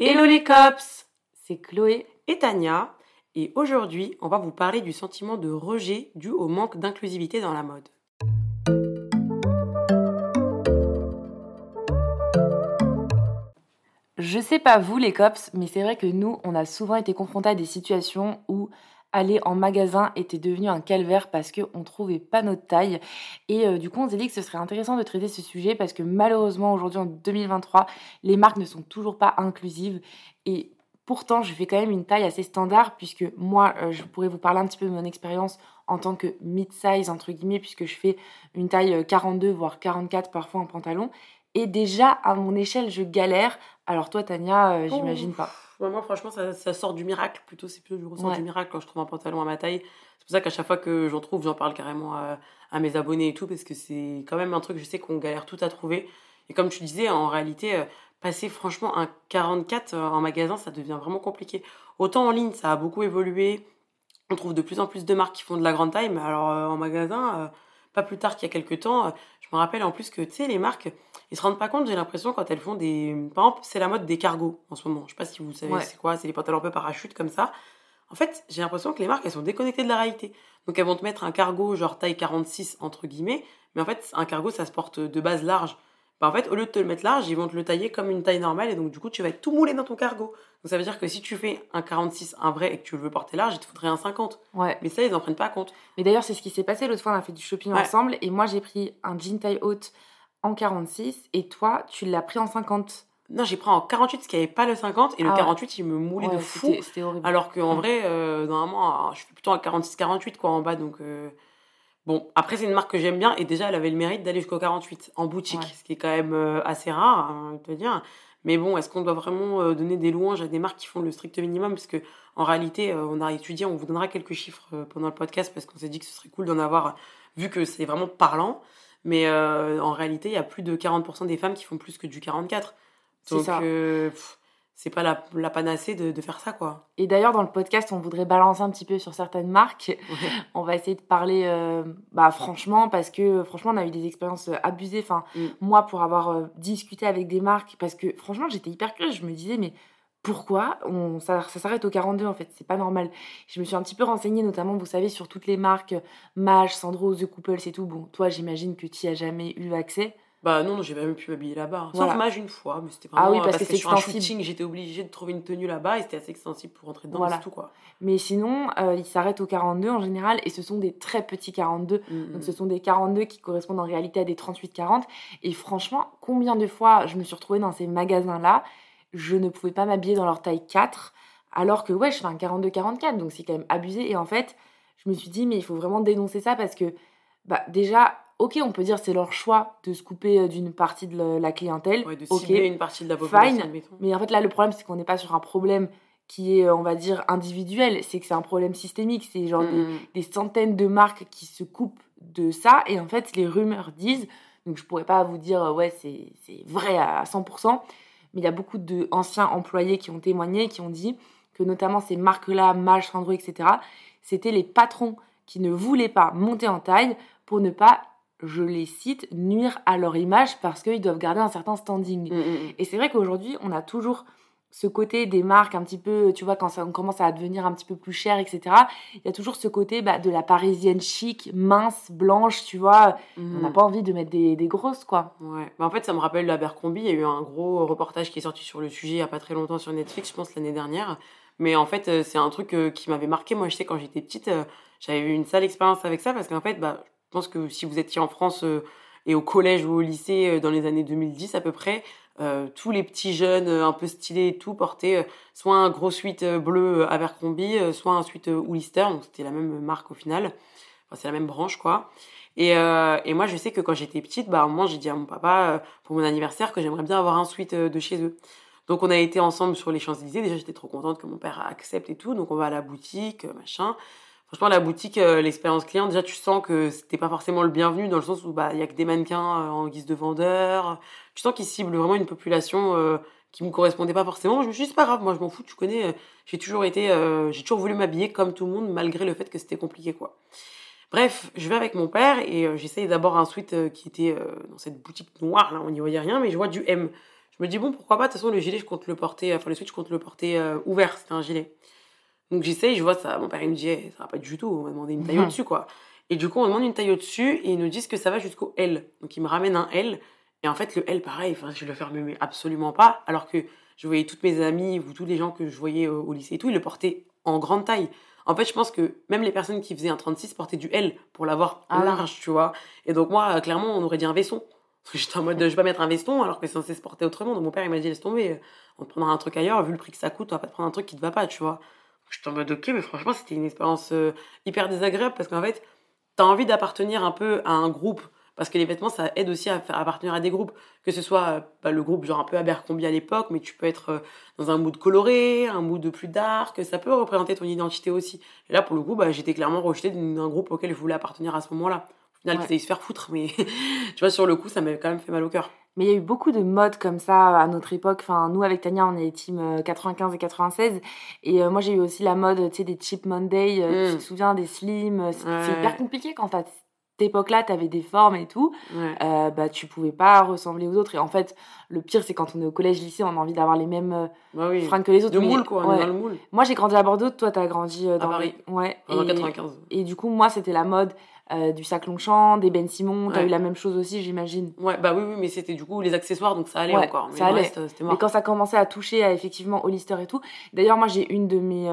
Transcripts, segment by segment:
Hello les cops C'est Chloé et Tania. Et aujourd'hui, on va vous parler du sentiment de rejet dû au manque d'inclusivité dans la mode. Je sais pas vous les cops, mais c'est vrai que nous, on a souvent été confrontés à des situations où aller en magasin était devenu un calvaire parce qu'on trouvait pas notre taille. Et euh, du coup, on s'est dit que ce serait intéressant de traiter ce sujet parce que malheureusement, aujourd'hui en 2023, les marques ne sont toujours pas inclusives. Et pourtant, je fais quand même une taille assez standard puisque moi, euh, je pourrais vous parler un petit peu de mon expérience en tant que mid-size, entre guillemets, puisque je fais une taille 42, euh, voire 44 parfois en pantalon. Et déjà, à mon échelle, je galère. Alors toi, Tania, euh, j'imagine pas. Moi, franchement, ça, sort du miracle. Plutôt, c'est plutôt du ressort du miracle quand je trouve un pantalon à ma taille. C'est pour ça qu'à chaque fois que j'en trouve, j'en parle carrément à, mes abonnés et tout, parce que c'est quand même un truc, je sais qu'on galère tout à trouver. Et comme tu disais, en réalité, euh, passer franchement un 44 euh, en magasin, ça devient vraiment compliqué. Autant en ligne, ça a beaucoup évolué. On trouve de plus en plus de marques qui font de la grande taille, mais alors en magasin, pas plus tard qu'il y a quelques temps, je me rappelle en plus que, tu sais, les marques, ils se rendent pas compte, j'ai l'impression, quand elles font des. Par exemple, c'est la mode des cargos en ce moment. Je sais pas si vous savez c'est quoi, c'est les pantalons un peu parachute comme ça. En fait, j'ai l'impression que les marques, elles sont déconnectées de la réalité. Donc, elles vont te mettre un cargo, genre taille 46, entre guillemets. Mais en fait, un cargo, ça se porte de base large. Bah, en fait, au lieu de te le mettre large, ils vont te le tailler comme une taille normale. Et donc, du coup, tu vas être tout moulé dans ton cargo. Donc, ça veut dire que si tu fais un 46, un vrai, et que tu le veux porter large, il te faudrait un 50. Ouais. Mais ça, ils n'en prennent pas compte. Mais d'ailleurs, c'est ce qui s'est passé l'autre fois. On a fait du shopping ensemble. Et moi, j'ai pris un jean taille haute en 46 et toi, tu l'as pris en 50. Non, j'ai pris en 48 parce qu'il n'y avait pas le 50 et le 48 ah il me moulait de fou. C'était horrible. Alors qu'en mm. vrai, euh, normalement, je fais plutôt un 46-48 quoi en bas donc. Euh, bon, après, c'est une marque que j'aime bien et déjà, elle avait le mérite d'aller jusqu'au 48 en boutique, ce qui est quand même euh, assez rare, hein, te dire. Mais bon, est-ce qu'on doit vraiment donner des louanges à des marques qui font le strict minimum? Parce que en réalité, on a étudié, on vous donnera quelques chiffres pendant le podcast parce qu'on s'est dit que ce serait cool d'en avoir, vu que c'est vraiment parlant. Mais euh, en réalité, il y a plus de 40% des femmes qui font plus que du 44. Donc, euh, c'est pas la, la panacée de, de, faire ça, quoi. Et d'ailleurs, dans le podcast, on voudrait balancer un petit peu sur certaines marques. On va essayer de parler, euh, bah, franchement, parce que franchement, on a eu des expériences abusées. Enfin, mm. moi, pour avoir discuté avec des marques, parce que franchement, j'étais hyper curieuse. Je me disais, mais pourquoi on, ça, s'arrête au 42 en fait, c'est pas normal. Je me suis un petit peu renseignée notamment, vous savez, sur toutes les marques, Mage, Sandro, The Couples et tout. Bon, toi j'imagine que tu as jamais eu accès. Bah non, j'ai même pu m'habiller là-bas. Sauf Mage une fois, mais c'était vraiment ah oui, parce, que, c'est sur un shooting, j'étais obligée de trouver une tenue là-bas et c'était assez extensible pour rentrer dedans, voilà. tout quoi. Mais sinon, euh, ils s'arrêtent au 42 en général et ce sont des très petits 42. Mm, Donc mm. ce sont des 42 qui correspondent en réalité à des 38-40. Et franchement, combien de fois je me suis retrouvée dans ces magasins-là je ne pouvais pas m'habiller dans leur taille 4, alors que ouais, je fais un 42-44, donc c'est quand même abusé. Et en fait, je me suis dit, mais il faut vraiment dénoncer ça parce que, bah, déjà, ok, on peut dire c'est leur choix de se couper euh, d'une partie de la clientèle. Ouais, de cibler une partie de la population. Fine. Mais en fait, là, le problème, c'est qu'on n'est pas sur un problème qui est, euh, on va dire, individuel. C'est que c'est un problème systémique. C'est genre des, mm. des, centaines de marques qui se coupent de ça. Et en fait, les rumeurs disent, donc je pourrais pas vous dire, ouais, c'est vrai à 100%, mais il y a beaucoup d'anciens employés qui ont témoigné, qui ont dit que notamment ces marques-là, Mage, Sandro, etc., c'était les patrons qui ne voulaient pas monter en taille pour ne pas, je les cite, nuire à leur image parce qu'ils doivent garder un certain standing. Mm, mm, mm. Et c'est vrai qu'aujourd'hui, on a toujours ce côté des marques un petit peu, tu vois, quand ça commence à devenir un petit peu plus cher, etc., il y a toujours ce côté bah, de la parisienne chic, mince, blanche, tu vois. On n'a pas envie de mettre des, des grosses, quoi. Ouais. Bah, en fait, ça me rappelle l'Abercrombie. Il y a eu un gros reportage qui est sorti sur le sujet il n'y a pas très longtemps sur Netflix, je pense, l'année dernière. Mais en fait, euh, c'est un truc euh, qui m'avait marqué. Moi, je sais, quand j'étais petite, euh, j'avais eu une sale expérience avec ça parce qu'en fait, bah, je pense que si vous étiez en France et au collège ou au lycée dans les années 2010 à peu près, euh, tous les petits jeunes euh, un peu stylés et tout portaient euh, soit un gros suite bleu Abercrombie, soit un suite Hollister, donc c'était la même marque au final. Enfin, c'est la même branche, quoi. Et, euh, et moi, je sais que quand j'étais petite, bah, à un moment, j'ai dit à mon papa, euh, pour mon anniversaire, que j'aimerais bien avoir un suite euh, de chez eux. Donc, on a été ensemble sur les Champs-Élysées. Déjà, j'étais trop contente que mon père accepte et tout. Donc, on va à la boutique, machin. Franchement, la boutique, l'expérience client, déjà, tu sens que c'était pas forcément le bienvenu dans le sens où, bah, il y a que des mannequins en guise de vendeurs. Tu sens qu'ils ciblent vraiment une population qui me correspondait pas forcément. Je me suis dit, c'est pas grave, moi, je m'en fous, tu connais. J'ai toujours été, j'ai toujours voulu m'habiller comme tout le monde, malgré le fait que c'était compliqué, quoi. Bref, je vais avec mon père et euh, j'essaye d'abord un sweat euh, qui était euh, dans cette boutique noire, là, on n'y voyait rien, mais je vois du M. Je me dis, bon, pourquoi pas, de toute façon, le gilet, je compte le porter, enfin, le sweat, je compte le porter ouvert, c'était un gilet. Donc j'essaye, je vois ça, mon père, il me dit, eh, ça va pas du tout, on m'a demandé une taille mhm. au-dessus, quoi. Et du coup, on demande une taille au-dessus et ils nous disent que ça va jusqu'au L. Donc ils me ramènent un L. Et en fait, le L, pareil, enfin, je le ferme absolument pas, alors que je voyais toutes mes amies ou tous les gens que je voyais au lycée et tout, ils le portaient en grande taille. En fait, je pense que même les personnes qui faisaient un 36 portaient du L pour l'avoir ah large, tu vois. Et donc, moi, clairement, on aurait dit un veston. J'étais en mode, je vais pas mettre un veston alors que c'est censé se porter autrement. Donc, mon père, il m'a dit, laisse tomber, on te prendra un truc ailleurs, vu le prix que ça coûte, on va pas te prendre un truc qui te va pas, tu vois. J'étais en mode, ok, mais franchement, c'était une expérience euh, hyper désagréable parce qu'en fait, t'as envie d'appartenir un peu à un groupe parce que les vêtements, ça aide aussi à faire appartenir à des groupes. Que ce soit euh, bah, le groupe genre un peu Abercrombie à l'époque, mais tu peux être euh, dans un mood coloré, un mood plus dark, ça peut représenter ton identité aussi. Et là, pour le coup, bah, j'étais clairement rejetée d'un groupe auquel je voulais appartenir à ce moment-là. Au final, ouais. se faire foutre, mais tu vois, sur le coup, ça m'avait quand même fait mal au cœur. Mais il y a eu beaucoup de modes comme ça à notre époque. Enfin, nous, avec Tania, on est team 95 euh, et 96. Et moi, j'ai eu aussi la mode, tu sais, des Cheap Monday. Tu te souviens des slim C'est hyper compliqué quand fait époque-là, tu avais des formes et tout, euh, bah, tu pouvais pas ressembler aux autres. Et en fait, le pire, c'est quand on est au collège, lycée, on a envie d'avoir les mêmes euh, bah fringues que les autres. De moule, quoi, on est dans le moule. Moi, j'ai grandi à Bordeaux, toi, tu as grandi euh, dans. À Paris. Ouais. En 95. Et du coup, moi, c'était la mode. Du sac Longchamp, des Ben Simon, tu as eu la même chose aussi, j'imagine. Ouais, bah oui, oui, mais c'était du coup les accessoires, donc ça allait encore. Mais ça allait. mais quand ça commençait à toucher à, effectivement Hollister et tout. D'ailleurs, moi, j'ai une de mes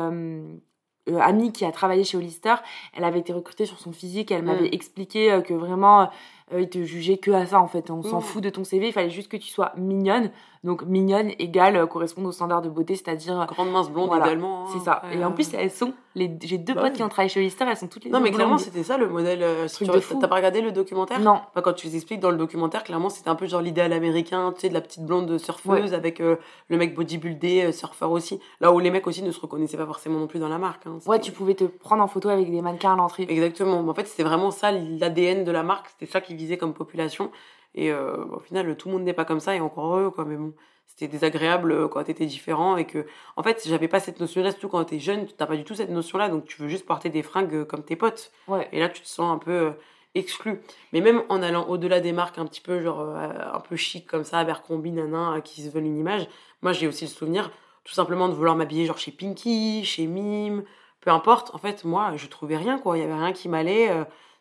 euh, amie qui a travaillé chez Hollister, elle avait été recrutée sur son physique, elle m'avait mm. expliqué euh, que vraiment euh, il te jugeait que à ça en fait. On s'en mm. fout de ton CV, il fallait juste que tu sois mignonne. Donc mignonne égale euh, correspondre aux standards de beauté, c'est-à-dire grande mince blonde également. Hein. C'est ça. et en plus elles sont les j'ai deux bah potes qui ont travaillé chez Hollister, elles sont toutes les Non mais clairement c'était ça le modèle euh, tu T'as pas regardé le documentaire Non. quand tu les expliques dans le documentaire, clairement c'était un peu genre l'idéal américain, tu sais de la petite blonde surfeuse avec le mec bodybuildé, surfeur aussi. Là où les mecs aussi ne se reconnaissaient pas forcément non plus dans la marque. Hein. ouais, tu pouvais te prendre en photo avec des mannequins à l'entrée. Exactement. En fait c'était vraiment ça l'ADN de la marque, c'était ça qui visait comme population et euh, au final, tout le monde n'est pas comme ça, et encore heureux, quoi. Mais bon, c'était désagréable euh, quand t'étais différent, et que, en fait, j'avais pas cette notion-là, surtout quand t'es jeune, t'as pas du tout cette notion-là, donc tu veux juste porter des fringues euh, comme tes potes. Ouais. Et là, tu te sens un peu exclu. Mais même en allant au-delà des marques un petit peu, genre, un peu chic comme ça, Abercrombie, nanan, qui se veulent une image, moi, j'ai aussi le souvenir, tout simplement, de vouloir m'habiller, genre, chez Pinky, chez Mime, peu importe. En fait, moi, je trouvais rien, quoi. Il y avait rien qui m'allait.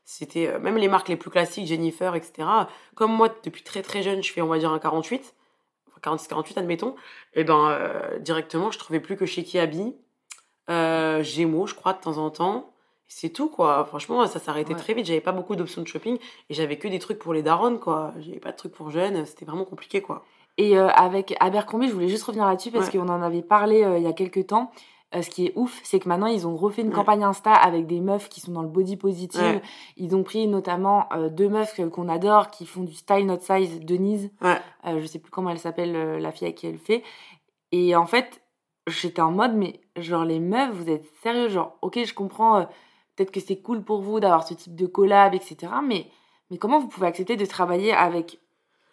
C'était euh, même les marques les plus classiques, Jennifer, etc. Comme moi, depuis très très jeune, je fais, on va dire, un 48, 46-48, admettons. Et ben, euh, directement, je trouvais plus que chez Kiabi, euh, Gémeaux, je crois, de temps en temps. C'est tout, quoi. Franchement, ça s'arrêtait très vite. J'avais pas beaucoup d'options de shopping et j'avais que des trucs pour les darons, quoi. J'avais pas de trucs pour jeunes. C'était vraiment compliqué, quoi. Et avec Abercrombie, je voulais juste revenir là-dessus parce qu'on en avait parlé il y a quelques temps. Euh, ce qui est ouf, c'est que maintenant ils ont refait une campagne Insta avec des meufs qui sont dans le body positive. Ils ont pris notamment euh, deux meufs qu'on adore qui font du style not size, Denise. Ouais. Euh, je sais plus comment elle s'appelle, la fille à qui elle fait. Et en fait, j'étais en mode, mais genre les meufs, vous êtes sérieux Genre, ok, je comprends, peut-être que c'est cool pour vous d'avoir ce type de collab, etc. Mais, mais comment vous pouvez accepter de travailler avec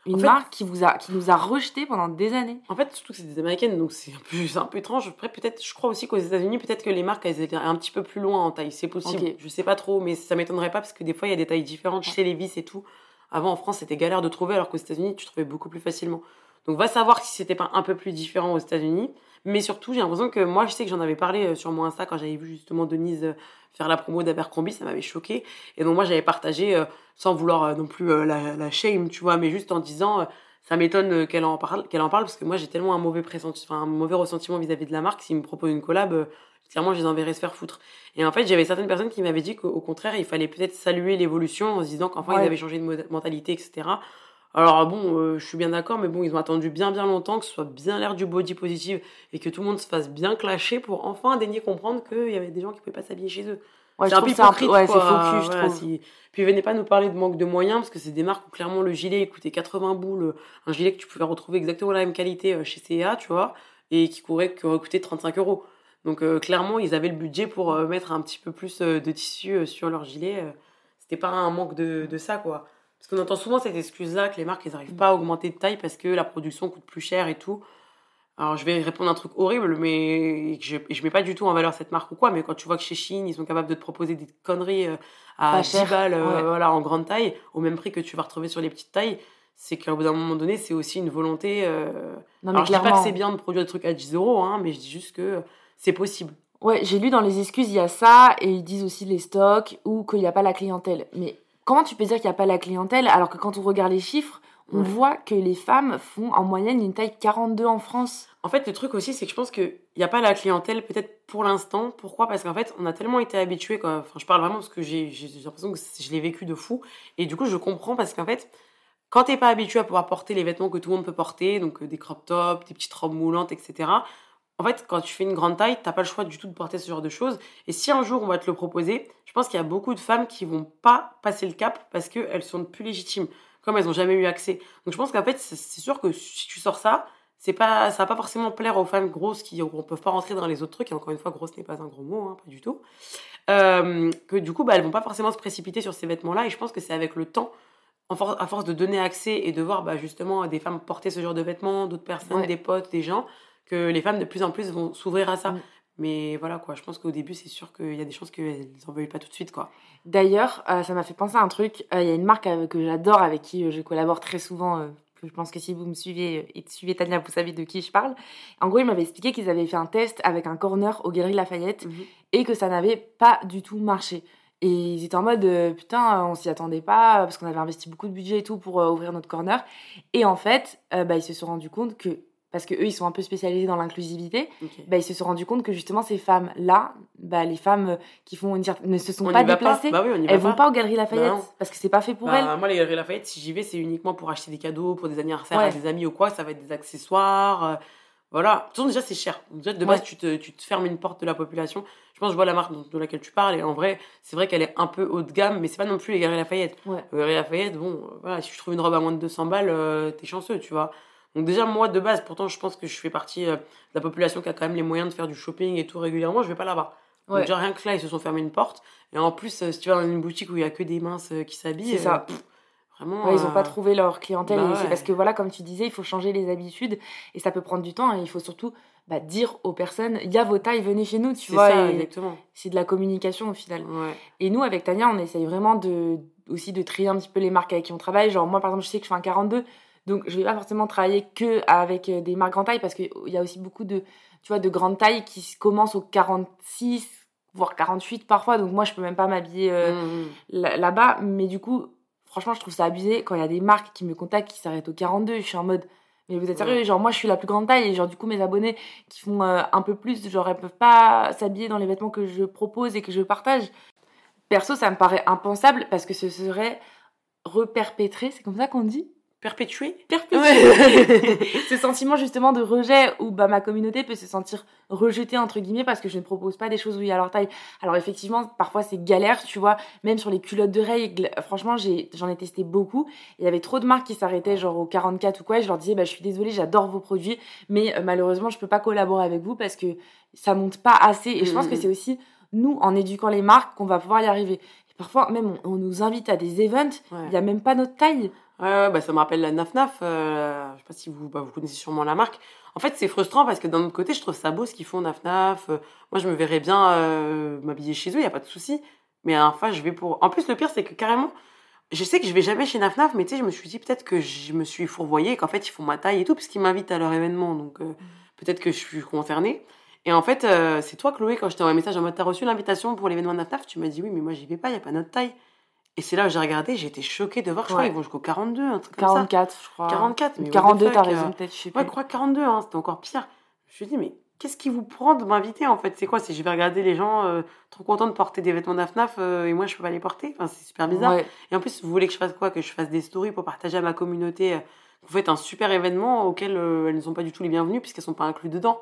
une marque qui, vous a, qui nous a rejeté pendant des années. En fait, surtout que c'est des américaines, donc c'est un peu, un peu étrange. Après, peut-être, je crois aussi qu'aux États-Unis, peut-être que les marques, elles étaient un petit peu plus loin en taille. C'est possible. Je sais pas trop, mais ça m'étonnerait pas parce que des fois, il y a des tailles différentes chez Levi's et tout. Avant, en France, c'était galère de trouver, alors qu'aux États-Unis, tu trouvais beaucoup plus facilement. Donc, va savoir si c'était pas un peu plus différent aux États-Unis. Mais surtout, j'ai l'impression que moi, je sais que j'en avais parlé euh, sur mon Insta quand j'avais vu justement Denise euh, faire la promo d'Abercrombie, ça m'avait choqué. Et donc, moi, j'avais partagé, euh, sans vouloir non plus la, la shame, tu vois, mais juste en disant ça m'étonne qu'elle en parle qu'elle en parle parce que moi j'ai tellement un mauvais pressentiment un mauvais ressentiment vis-à-vis de la marque s'ils me proposent une collab clairement je les enverrais se faire foutre et en fait j'avais certaines personnes qui m'avaient dit qu'au contraire il fallait peut-être saluer l'évolution en se disant qu'enfin ils avaient changé de mentalité etc alors bon euh, je suis bien d'accord mais bon ils ont attendu bien bien longtemps que ce soit bien l'air du body positive et que tout le monde se fasse bien clasher pour enfin daigner comprendre qu'il y avait des gens qui pouvaient pas s'habiller chez eux c'est un peu hypocrite. Ouais, c'est focus, je trouve. Puis venez pas nous parler de manque de moyens, parce que c'est des marques où clairement le gilet coûtait 80 boules, un gilet que tu pouvais retrouver exactement la même qualité euh, chez CA, tu vois, et qui courait, qui aurait coûté 35 euros. Donc euh, clairement, ils avaient le budget pour euh, mettre un petit peu plus de tissu sur leur gilet. C'était pas un manque de, de ça, quoi. Parce qu'on entend souvent cette excuse-là que les marques, elles n'arrivent pas à augmenter de taille parce que la production coûte plus cher et tout. Alors, je vais répondre un truc horrible, mais je, je mets pas du tout en valeur cette marque ou quoi. Mais quand tu vois que chez Chine, ils sont capables de te proposer des conneries euh, à 10 balles euh, voilà, en grande taille, au même prix que tu vas retrouver sur les petites tailles, c'est qu'à bout d'un moment donné, c'est aussi une volonté. Euh... Non, mais Alors, je dis pas que c'est bien de produire des trucs à 10 euros, hein, mais je dis juste que c'est possible. Ouais, j'ai lu dans les excuses, il y a ça, et ils disent aussi les stocks ou qu'il n'y a pas la clientèle. Mais comment tu peux dire qu'il n'y a pas la clientèle alors que quand on regarde les chiffres, on voit que les femmes font en moyenne une taille 42 en France. En fait, le truc aussi, c'est que je pense qu'il n'y a pas la clientèle, peut-être pour l'instant. Pourquoi? Parce qu'en fait, on a tellement été habitués. Enfin, je parle vraiment parce que j'ai l'impression que je l'ai vécu de fou. Et du coup, je comprends parce qu'en fait, quand t'es pas habitué à pouvoir porter les vêtements que tout le monde peut porter, donc euh, des crop tops, des petites robes moulantes, etc., en fait, quand tu fais une grande taille, t'as pas le choix du tout de porter ce genre de choses. Et si un jour on va te le proposer, je pense qu'il y a beaucoup de femmes qui vont pas passer le cap parce qu'elles sont plus légitimes comme elles n'ont jamais eu accès. Donc je pense qu'en fait, c'est sûr que si tu sors ça, c'est pas, ça va pas forcément plaire aux femmes grosses qui ne peuvent pas rentrer dans les autres trucs. Et encore une fois, grosse n'est pas un gros mot, hein, pas du tout. Euh, que du coup, bah, elles vont pas forcément se précipiter sur ces vêtements-là. Et je pense que c'est avec le temps, à force de donner accès et de voir bah, justement des femmes porter ce genre de vêtements, d'autres personnes, des potes, des gens, que les femmes de plus en plus vont s'ouvrir à ça. Mm. Mais voilà, quoi, je pense qu'au début, c'est sûr qu'il y a des chances qu'elles n'en veuillent pas tout de suite, quoi. D'ailleurs, euh, ça m'a fait penser à un truc. Euh, il y a une marque euh, que j'adore, avec qui je collabore très souvent. je pense que si vous me suivez et suivez Tania, vous savez de qui je parle. En gros, ils m'avaient expliqué qu'ils avaient fait un test avec un corner au Galeries Lafayette mhm. et que ça n'avait pas du tout marché. Et ils étaient en mode putain, on s'y attendait pas parce qu'on avait investi beaucoup de budget et tout pour ouvrir notre corner. Et en fait, bah, ils se sont rendus compte que parce que eux ils sont un peu spécialisés dans l'inclusivité, bah, ils se sont rendus compte que justement ces femmes là, bah, les femmes qui font une ne se sont pas déplacées, bah oui, elles vont pas aux Galeries Lafayette parce que c'est pas fait pour bah, elles. Moi les Galeries Lafayette, si j'y vais, c'est uniquement pour acheter des cadeaux pour des anniversaires à des amis ou quoi, ça va être des accessoires. Euh, voilà, de toute déjà c'est cher. Déjà de base tu, te, tu te fermes une porte de la population. Je pense que je vois la marque de laquelle tu parles et en vrai, c'est vrai qu'elle est un peu haut de gamme, mais c'est pas non plus les Galeries Lafayette. Les Galeries Lafayette, bon, euh, voilà, si tu trouves une robe à moins de 200 balles, euh, t'es chanceux, tu vois. Donc déjà, moi, de base, pourtant, je pense que je fais partie euh, de la population qui a quand même les moyens de faire du shopping et tout régulièrement, je vais pas là-bas. Donc déjà, rien que là, ils se sont fermés une porte. Et en plus, euh, si tu vas dans une boutique où il y a que des minces euh, qui s'habillent... C'est ça. vraiment, ils n'ont pas trouvé leur clientèle. Bah c'est parce que, voilà, comme tu disais, il faut changer les habitudes. Et ça peut prendre du temps. Et il faut surtout bah, dire aux personnes, il y a vos tailles, venez chez nous, tu vois. Ça, exactement. C'est de la communication au final. Et nous, avec Tania, on essaye vraiment de aussi de trier un petit peu les marques avec qui on travaille. Genre, moi, par exemple, je sais que je fais un 42. Donc, je vais pas forcément travailler que avec euh, des marques grande taille parce qu'il y a aussi beaucoup de, tu vois, de grande taille qui commencent au 46, voire 48 parfois. Donc, moi, je peux même pas m'habiller euh, mmh, mmh. là-bas. Mais du coup, franchement, je trouve ça abusé quand il y a des marques qui me contactent qui s'arrêtent au 42. Je suis en mode, mais vous êtes sérieux? Genre, moi, je suis la plus grande taille et genre, du coup, mes abonnés qui font euh, un peu plus, genre, elles peuvent pas s'habiller dans les vêtements que je propose et que je partage. Perso, ça me paraît impensable parce que ce serait reperpétré, c'est comme ça qu'on dit? Perpétuer perpétuer ce sentiment justement de rejet où bah, ma communauté peut se sentir rejetée entre guillemets parce que je ne propose pas des choses où il y a leur taille. Alors effectivement parfois c'est galère tu vois même sur les culottes de règles. Franchement j'en ai, testé beaucoup. Il y avait trop de marques qui s'arrêtaient genre au 44 ou quoi. Et je leur disais bah, je suis désolée j'adore vos produits mais euh, malheureusement je peux pas collaborer avec vous parce que ça monte pas assez. Et je pense que mmh. c'est aussi nous en éduquant les marques qu'on va pouvoir y arriver parfois même on, nous invite à des events il y a même pas notre taille Ouais, bah, ça me rappelle la Naf Naf. Euh, je sais pas si vous, bah, vous connaissez sûrement la marque. En fait, c'est frustrant parce que d'un autre côté, je trouve ça beau ce qu'ils font Naf Naf. Euh, moi, je me verrais bien euh, m'habiller chez eux, il y a pas de souci. Mais à la fin, je vais pour. En plus, le pire, c'est que carrément, je sais que je vais jamais chez Naf Naf, mais tu sais, je me suis dit peut-être que je me suis fourvoyée, qu'en fait, ils font ma taille et tout, parce qu'ils m'invitent à leur événement. Donc, mm. peut-être que je suis concernée. Et en fait, c'est toi, Chloé, quand je t'ai envoyé un message en mode T'as reçu l'invitation pour l'événement Naf Naf Tu m'as dit Oui, mais moi, j'y vais pas, il y a pas notre taille. Et c'est là où j'ai regardé, j'ai été choquée de voir, je crois qu'ils vont jusqu'au 42, un truc 44, je crois. 44, mais 42, t'as raison, euh, peut-être, je sais Ouais, je crois 42, hein, c'était encore pire. Je me suis dit, mais qu'est-ce qui vous prend de m'inviter en fait? C'est quoi? C'est je vais regarder les gens euh, trop contents de porter des vêtements d'AFNAF euh, et moi je peux pas les porter? Enfin, C'est super bizarre. Et en plus, vous voulez que je fasse quoi? Que je fasse des stories pour partager à ma communauté Vous faites un super événement auquel elles ne sont pas du tout les bienvenues puisqu'elles sont pas incluses dedans.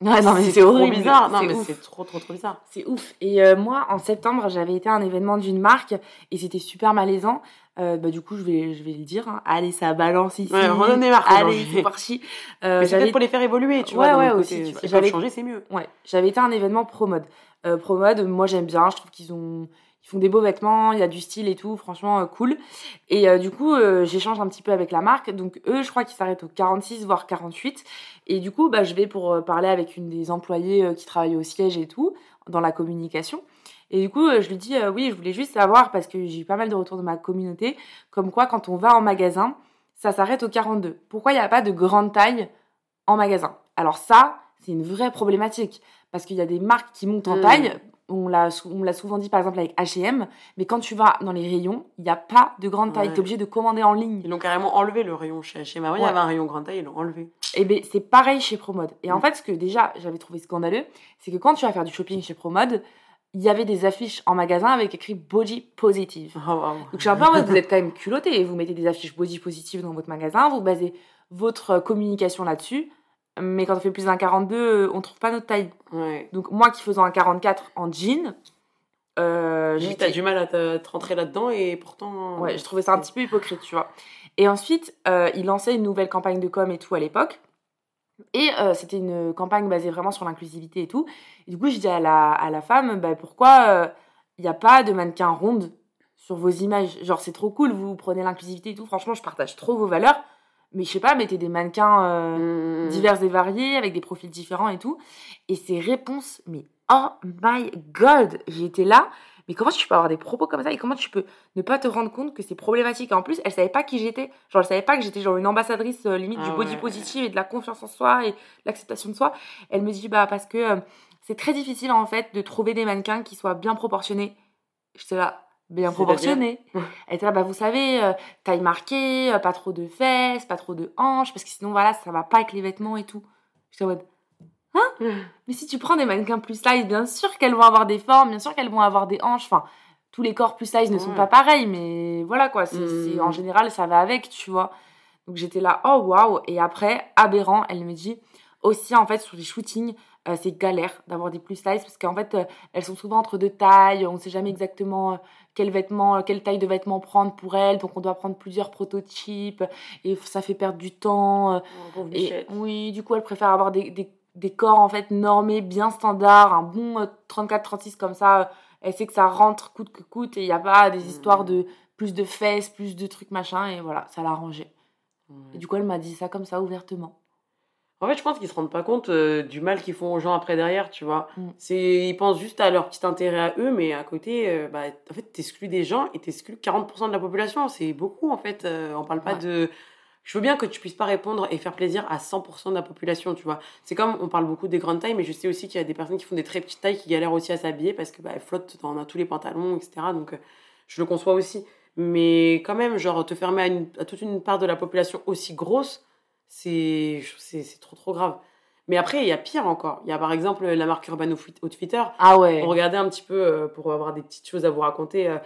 Ouais, non, mais c'est horrible. bizarre. Non, mais c'est trop, trop, trop bizarre. C'est ouf. Et euh, moi, en septembre, j'avais été à un événement d'une marque et c'était super malaisant. Euh, bah, du coup, je vais, je vais le dire. Hein. Allez, ça balance ici. Ouais, redonnez marque. Allez, c'est parti. Euh, mais c'est peut-être pour les faire évoluer, tu ouais, vois. Ouais, aussi. J'avais changé, c'est mieux. Ouais, j'avais été à un événement pro mode. Euh, pro mode, moi j'aime bien. Je trouve qu'ils ont ils font des beaux vêtements, il y a du style et tout, franchement euh, cool. Et euh, du coup, euh, j'échange un petit peu avec la marque. Donc eux, je crois qu'ils s'arrêtent au 46 voire 48. Et du coup, bah, je vais pour parler avec une des employées qui travaille au siège et tout, dans la communication. Et du coup, je lui dis oui, je voulais juste savoir parce que j'ai eu pas mal de retours de ma communauté, comme quoi quand on va en magasin, ça s'arrête au 42. Pourquoi il n'y a pas de grande taille en magasin? Alors ça, c'est une vraie problématique parce qu'il y a des marques qui montent en mmh. taille on l'a souvent dit par exemple avec H&M, mais quand tu vas dans les rayons, il n'y a pas de grande taille. Tu es obligé de commander en ligne. Ils l'ont carrément enlevé le rayon chez H&M. Avant, il y avait un rayon grande taille, ils l'ont enlevé. Et eh ben c'est pareil chez Promode. Et en mm. fait, ce que déjà j'avais trouvé scandaleux, c'est que quand tu vas faire du shopping chez Promode, il y avait des affiches en magasin avec écrit body positive. Oh, Donc je suis un peu en mode, vous êtes quand même culotté. Vous mettez des affiches body positive dans votre magasin, vous basez votre communication là-dessus mais quand on fait plus d'un 42, on trouve pas notre taille. Donc moi qui faisais un 44 en jean, euh, t'as du mal à te, rentrer là-dedans et pourtant. Ouais, je trouvais ça un petit peu hypocrite, tu vois. Et ensuite, euh, il lançait une nouvelle campagne de com et tout à l'époque. Et euh, c'était une campagne basée vraiment sur l'inclusivité et tout. Et du coup, je dis à la, à la femme, bah, pourquoi il euh, n'y a pas de mannequin ronde sur vos images? Genre, c'est trop cool, vous prenez l'inclusivité et tout. Franchement, je partage trop vos valeurs mais je sais pas, mettez des mannequins euh, mmh. divers et variés, avec des profils différents et tout. Et ces réponses, mais oh my god, été là. Mais comment tu peux avoir des propos comme ça et comment tu peux ne pas te rendre compte que c'est problématique? Et en plus, elle savait pas qui j'étais. Genre, elle savait pas que j'étais genre une ambassadrice euh, limite du ah body positive et de la confiance en soi et l'acceptation de soi. Elle me dit bah parce que euh, c'est très difficile en fait de trouver des mannequins qui soient bien proportionnés. J'étais là, bien proportionné. Elle était là, bah, vous savez, euh, taille marquée, euh, pas trop de fesses, pas trop de hanches, parce que sinon, voilà, ça va pas avec les vêtements et tout. J'étais en mode, hein? Mais si tu prends des mannequins plus size, bien sûr qu'elles vont avoir des formes, bien sûr qu'elles vont avoir des hanches, enfin, tous les corps plus size ne sont pas pareils, mais voilà quoi, c'est, mmh. en général, ça va avec, tu vois. Donc j'étais là, oh waouh, et après, aberrant, elle me dit, aussi en fait, sur les shootings, euh, c'est galère d'avoir des plus size parce qu'en fait, elles sont souvent entre deux tailles, on sait jamais exactement quel vêtement, quelle taille de vêtements prendre pour elle. Donc on doit prendre plusieurs prototypes et ça fait perdre du temps. Oh, et, oui, du coup elle préfère avoir des, des, des, corps en fait normés, bien standards, un bon 34-36 euh, comme ça. Elle sait que ça rentre coûte que coûte et il n'y a pas des histoires mmh. de plus de fesses, plus de trucs machin et voilà, ça l'a arrangé. Et du coup elle m'a dit ça comme ça ouvertement. En fait, je pense qu'ils se rendent pas compte euh, du mal qu'ils font aux gens après derrière, tu vois. Mm. C'est, ils pensent juste à leur petit intérêt à eux, mais à côté, euh, bah, en fait, t'exclus des gens et t'exclus 40% de la population. C'est beaucoup, en fait. Euh, on parle pas de. Je veux bien que tu puisses pas répondre et faire plaisir à 100% de la population, tu vois. C'est comme, on parle beaucoup des grandes tailles, mais je sais aussi qu'il y a des personnes qui font des très petites tailles qui galèrent aussi à s'habiller parce que bah, elles flottent dans, tous les pantalons, etc. Donc, je le conçois aussi. Mais quand même, genre, te fermer à toute une part de la population aussi grosse, c'est c'est trop trop grave. Mais après, il y a pire encore. Il y a par exemple la marque Urban Outfitter. Ah ouais. On regardait un petit peu euh, pour avoir des petites choses à vous raconter, euh,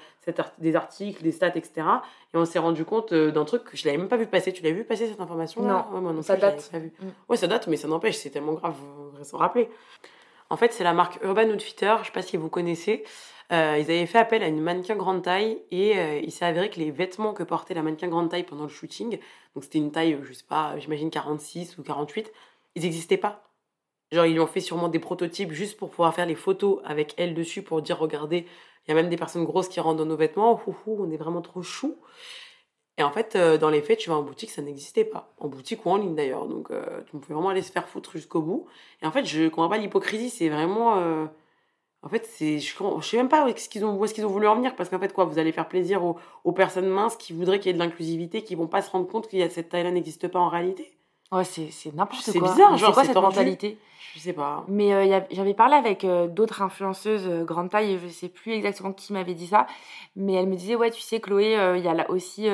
des articles, des stats, etc. Et on s'est rendu compte euh, d'un truc que je l'avais même pas vu passer. Tu l'as vu passer cette information Non, moi non ça date. Pas vu. Mm. Ouais, ça date, mais ça n'empêche, c'est tellement grave, vous s'en rappeler. En fait, c'est la marque Urban Outfitter. Je sais pas si vous connaissez. Euh, ils avaient fait appel à une mannequin grande taille et euh, il s'est avéré que les vêtements que portait la mannequin grande taille pendant le shooting, donc c'était une taille, je sais pas, j'imagine 46 ou 48, ils n'existaient pas. Genre, ils lui ont fait sûrement des prototypes juste pour pouvoir faire les photos avec elle dessus pour dire regardez, il y a même des personnes grosses qui rentrent dans nos vêtements, on est vraiment trop chou. Et en fait, euh, dans les faits, tu vas en boutique, ça n'existait pas. En boutique ou en ligne d'ailleurs. Donc, tu pouvais vraiment aller se faire foutre jusqu'au bout. Et en fait, je comprends pas l'hypocrisie. C'est vraiment. En fait, c'est, je, ne sais même pas où est-ce qu'ils ont, est-ce qu'ils ont voulu en venir, parce qu'en fait, quoi, vous allez faire plaisir aux, personnes minces qui voudraient qu'il y ait de l'inclusivité, qui vont pas se rendre compte qu'il y a cette taille-là n'existe pas en réalité. Ouais, c'est, c'est n'importe quoi. C'est bizarre, genre, c'est quoi cette mentalité? Je sais pas. Mais euh, j'avais parlé avec euh, d'autres influenceuses euh, grande taille, et je sais plus exactement qui m'avait dit ça, mais elle me disait, ouais, tu sais, Chloé, il y a là aussi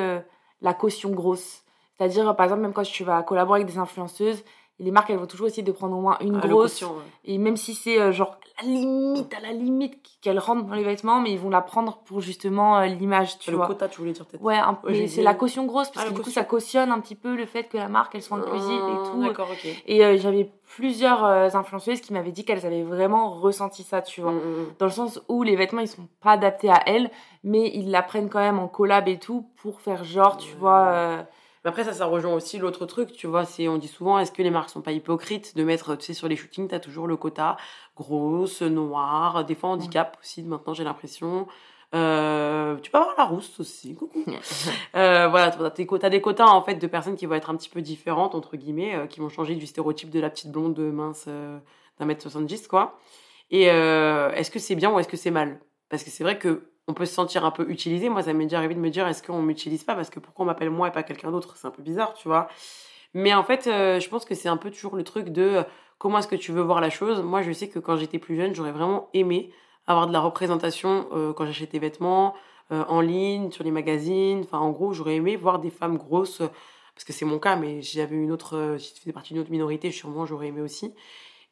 la caution grosse. C'est-à-dire, par exemple, même quand tu vas collaborer avec des influenceuses, les marques, elles vont toujours essayer de prendre au moins une ah, grosse. Et même si c'est euh, genre la limite, à la limite qu'elle rentre dans les vêtements, mais ils vont la prendre pour justement euh, l'image, tu le vois. Le quota, tu voulais dire peut-être. Ouais, c'est la caution grosse, parce ah, que du coup, ça cautionne un petit peu le fait que la marque, elle soit inclusive et ah, tout. D'accord, ok. Et euh, j'avais plusieurs influenceuses qui m'avaient dit qu'elles avaient vraiment ressenti ça, tu vois. Mm, mm, mm. Dans le sens où les vêtements, ils sont pas adaptés à elles, mais ils la prennent quand même en collab et tout pour faire genre, tu vois mais après, ça, ça rejoint aussi l'autre truc, tu vois. C'est, on dit souvent, est-ce que les marques sont pas hypocrites de mettre, tu sais, sur les shootings, tu as toujours le quota grosse, noire, des fois handicap aussi, maintenant, j'ai l'impression. Euh, tu peux avoir la rousse aussi, coucou. euh, voilà, tu as, as, des quotas en fait de personnes qui vont être un petit peu différentes, entre guillemets, euh, qui vont changer du stéréotype de la petite blonde mince d'un mètre 70, quoi. Et est-ce que c'est bien ou est-ce que c'est mal? Parce que c'est vrai que on peut se sentir un peu utilisé. Moi, ça m'est déjà arrivé de me dire est-ce qu'on m'utilise pas parce que pourquoi on m'appelle moi et pas quelqu'un d'autre? C'est un peu bizarre, tu vois. Mais en fait, euh, je pense que c'est un peu toujours le truc de euh, comment est-ce que tu veux voir la chose? Moi, je sais que quand j'étais plus jeune, j'aurais vraiment aimé avoir de la représentation euh, quand j'achetais des vêtements en ligne, sur les magazines. Enfin, en gros, j'aurais aimé voir des femmes grosses parce que c'est mon cas, mais j'avais une autre, si faisais partie d'une autre minorité, sûrement j'aurais aimé aussi.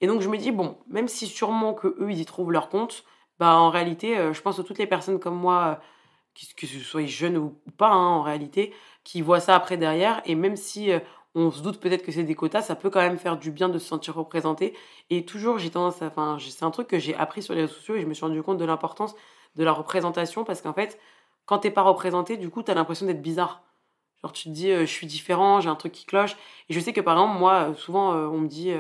Et donc je me dis bon, même si sûrement que eux ils y trouvent leur compte, bah, en réalité, euh, je pense à toutes les personnes comme moi, euh, que, ce soit jeunes ou pas, hein, en réalité, qui voient ça après derrière. Et même si euh, on se doute peut-être que c'est des quotas, ça peut quand même faire du bien de se sentir représenté. Et toujours, j'ai tendance à. Enfin, c'est un truc que j'ai appris sur les réseaux sociaux et je me suis rendu compte de l'importance de la représentation parce qu'en fait, quand t'es pas représenté, du coup, t'as l'impression d'être bizarre. Genre, tu te dis, je suis différent, j'ai un truc qui cloche. Et je sais que par exemple, moi, souvent, on me dit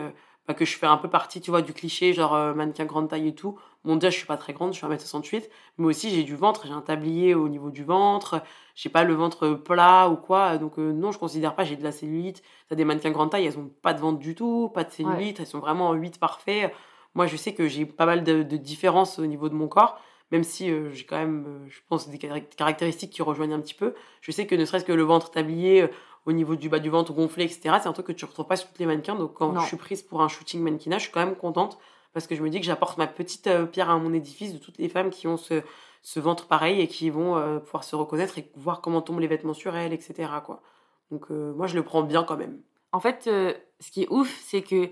bah, que je fais un peu partie, tu vois, du cliché, genre mannequin grande taille et tout. Bon, déjà, je suis pas très grande, je suis 1m68, mais aussi j'ai du ventre, j'ai un tablier au niveau du ventre, j'ai pas le ventre plat ou quoi, donc euh, non, je considère pas, j'ai de la cellulite. T'as des mannequins grande taille, elles ont pas de ventre du tout, pas de cellulite, elles sont vraiment en 8 parfaits. Moi, je sais que j'ai pas mal de, différences au niveau de mon corps, même si euh, j'ai quand même, euh, je pense, des caractéristiques qui rejoignent un petit peu. Je sais que ne serait-ce que le ventre tablier, au niveau du bas du ventre gonflé, etc., c'est un truc que tu retrouves pas sur tous les mannequins. Donc quand je suis prise pour un shooting mannequinat, je suis quand même contente parce que je me dis que j'apporte ma petite euh, pierre à mon édifice de toutes les femmes qui ont ce, ce ventre pareil et qui vont euh, pouvoir se reconnaître et voir comment tombent les vêtements sur elles, etc. Quoi. Donc euh, moi, je le prends bien quand même. En fait, ce qui est ouf, c'est que,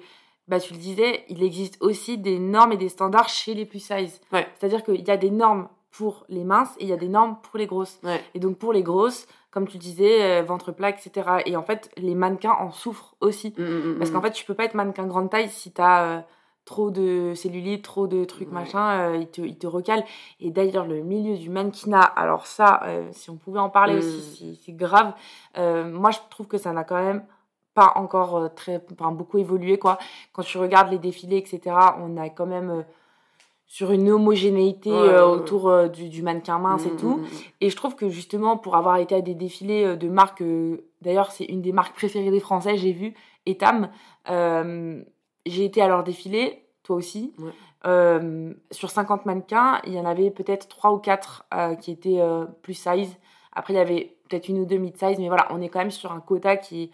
bah, tu le disais, il existe aussi des normes et des standards chez les plus size. Ouais. C'est-à-dire qu'il y a des normes pour les minces et il y a des normes pour les grosses. Et donc pour les grosses, comme tu disais, ventre plat, etc. Et en fait, les mannequins en souffrent aussi. Mmh, mmh, mmh, parce qu'en fait, tu peux pas être mannequin grande taille si tu as trop de cellulite, trop de trucs machin, euh, il, te, il te recale. Et d'ailleurs, le milieu du mannequinat, alors ça, euh, si on pouvait en parler aussi, mm. c'est grave. Euh, moi, je trouve que ça n'a quand même pas encore très, enfin, beaucoup évolué, quoi. Quand tu regardes les défilés, etc., on a quand même sur une homogénéité autour du, du, mannequin mince et mm, tout. Mm, et je trouve que justement, pour avoir été à des défilés de marques, d'ailleurs, c'est une des marques préférées des Français, j'ai vu, Etam, j'ai été à leur défilé, toi aussi. Euh, sur 50 mannequins, il y en avait peut-être 3 ou 4 euh, qui étaient euh, plus size. Après, il y avait peut-être une ou deux mid-size, mais voilà, on est quand même sur un quota qui est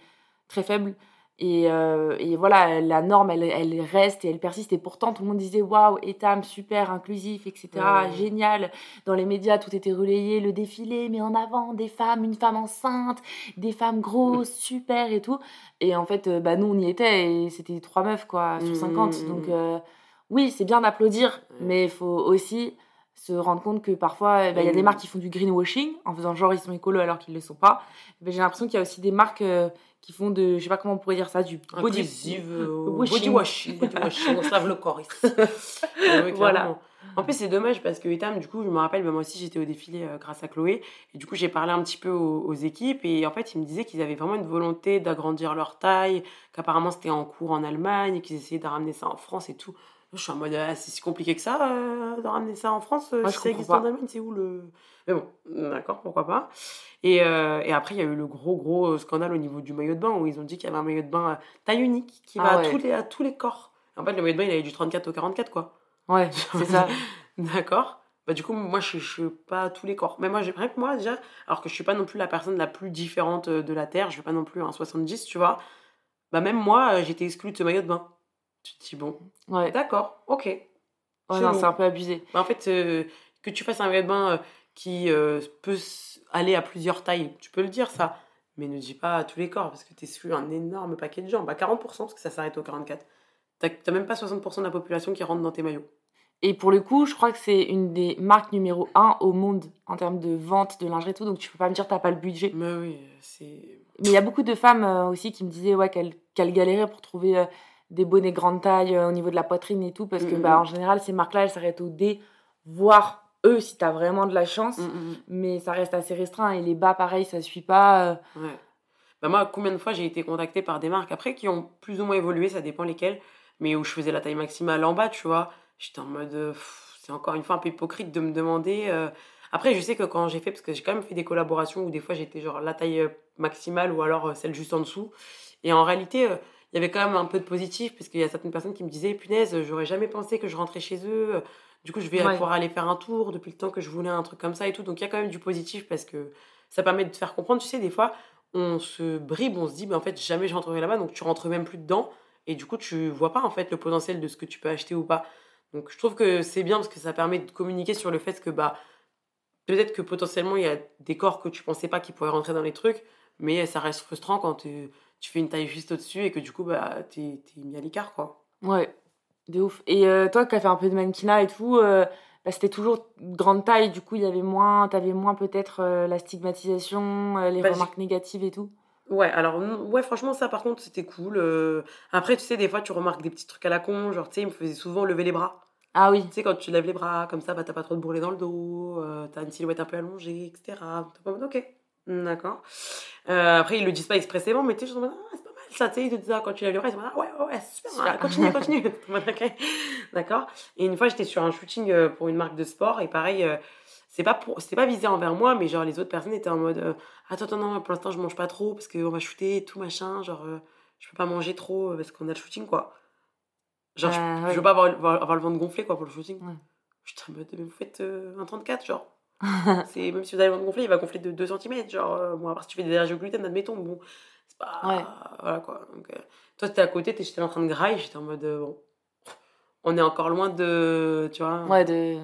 très faible. Et, euh, et, voilà, la norme, elle, elle, reste et elle persiste. Et pourtant, tout le monde disait waouh, Etam, super, inclusif, etc. Génial. Dans les médias, tout était relayé, le défilé, mais en avant, des femmes, une femme enceinte, des femmes grosses, super et tout. Et en fait, euh, bah, nous, on y était et c'était trois meufs, quoi, sur 50. Mmh. Donc, euh, oui, c'est bien d'applaudir, mais il faut aussi se rendre compte que parfois, bah, il y a des mmh. marques qui font du greenwashing en faisant genre ils sont écolos alors qu'ils ne le sont pas. J'ai l'impression qu'il y a aussi des marques qui font de, je sais pas comment on pourrait dire ça, du body, euh, body washing. Body washing, on se lave le corps ici. voilà. En plus, c'est dommage parce que Etam, du coup, je me rappelle, bah, moi aussi, j'étais au défilé euh, grâce à Chloé. Et du coup, j'ai parlé un petit peu aux, équipes. Et en fait, ils me disaient qu'ils avaient vraiment une volonté d'agrandir leur taille, qu'apparemment, c'était en cours en Allemagne, qu'ils essayaient de ramener ça en France et tout. Je suis en mode, ah, c'est si compliqué que ça euh, de ramener ça en France. si ça existe en Allemagne, c'est où le. Mais bon, d'accord, pourquoi pas. Et, euh, et après, il y a eu le gros, gros euh, scandale au niveau du maillot de bain où ils ont dit qu'il y avait un maillot de bain taille unique qui va ah à, tous les, à tous les corps. En fait, le maillot de bain, il avait du 34 au 44, quoi. Ouais, c'est ça. d'accord. Bah, du coup, moi, je ne suis pas à tous les corps. Mais moi, j'ai moi, déjà, alors que je suis pas non plus la personne la plus différente de la Terre, je ne pas non plus un 70, tu vois. Bah, même moi, j'étais exclue de ce maillot de bain. Tu te dis, bon, ouais. d'accord, ok. Ouais, non, c'est un peu abusé. Bah, en fait, que tu fasses un de bain qui peut aller à plusieurs tailles, tu peux le dire ça. mais ne dis pas à tous les corps parce que tu es sur un énorme paquet de gens. Bah 40% parce que ça s'arrête au 44. T'as même pas 60% de la population qui rentre dans tes maillots. Et pour le coup, je crois que c'est une des marques numéro 1 au monde en termes de vente de lingerie et tout, donc tu peux pas me dire t'as pas le budget. Mais oui, c'est. Mais il y a beaucoup de femmes euh, aussi qui me disaient ouais, qu'elles galéraient pour trouver euh, des bonnets grande taille euh, au niveau de la poitrine et tout, parce que bah, en général, ces marques-là, elles s'arrêtent au D, voire eux si t'as vraiment de la chance, mais ça reste assez restreint et les bas, pareil, ça suit pas. Ouais. Bah moi, combien de fois j'ai été contactée par des marques après qui ont plus ou moins évolué, ça dépend lesquelles, mais où je faisais la taille maximale en bas, tu vois J'étais en mode, euh, c'est encore une fois un peu hypocrite de me demander. Euh. Après, je sais que quand j'ai fait, parce que j'ai quand même fait des collaborations où des fois j'étais genre la taille euh, maximale ou alors celle juste en dessous. Et en réalité, il y avait quand même un peu de positif, parce qu'il y a certaines personnes qui me disaient, punaise, j'aurais jamais pensé que je rentrais chez eux. Du coup, je vais pouvoir aller faire un tour depuis le temps que je voulais un truc comme ça et tout. Donc, il y a quand même du positif parce que ça permet de te faire comprendre. Tu sais, des fois, on se bribe, on se dit, mais en fait, jamais je rentrerai là-bas. Donc, tu rentres même plus dedans. Et du coup, tu vois pas en fait le potentiel de ce que tu peux acheter ou pas. Donc je trouve que c'est bien parce que ça permet de communiquer sur le fait que bah peut-être que potentiellement il y a des corps que tu pensais pas qui pourraient rentrer dans les trucs, mais ça reste frustrant quand tu fais une taille juste au-dessus et que du coup bah t'es es mis à l'écart quoi. Ouais, de ouf. Et euh, toi qui as fait un peu de mannequinat et tout, euh, bah, c'était toujours grande taille, du coup il y avait moins, t'avais moins peut-être euh, la stigmatisation, les bah, remarques négatives et tout. Ouais, alors, ouais, franchement, ça, par contre, c'était cool. Après, tu sais, des fois, tu remarques des petits trucs à la con, genre, tu sais, il me faisait souvent lever les bras. Ah oui. Tu sais, quand tu lèves les bras, comme ça, bah, t'as pas trop de bourrelets dans le dos, t'as une silhouette un peu allongée, etc. Pas ok, d'accord. Euh, après, ils le disent pas expressément, mais tu sais, je me dis, ah, c'est pas mal ça, tu sais, ils te disent, ah, quand tu les bras, ils se disent, ah, ouais, ouais, super, continue, continue. d'accord. Et une fois, j'étais sur un shooting pour une marque de sport, et pareil, c'est pas pour pas visé envers moi mais genre les autres personnes étaient en mode euh, attends attends non pour l'instant je mange pas trop parce qu'on va shooter et tout machin genre euh, je peux pas manger trop euh, parce qu'on a le shooting quoi genre je, bah, veux pas avoir, avoir, le ventre gonflé quoi pour le shooting ouais. mode mais vous faites un 34 genre c'est même si vous avez ventre gonflé il va gonfler de 2 cm genre bon à part si tu fais des allergies au gluten admettons bon c'est pas voilà quoi donc toi t'étais à côté t'étais en train de grailler j'étais en mode bon on est encore loin de tu vois ouais de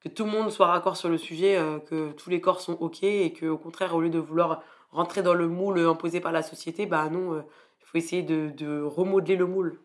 que tout le monde soit raccord sur le sujet, euh, que tous les corps sont OK et que au contraire, au lieu de vouloir rentrer dans le moule imposé par la société, bah non, euh, il faut essayer de, de, remodeler le moule.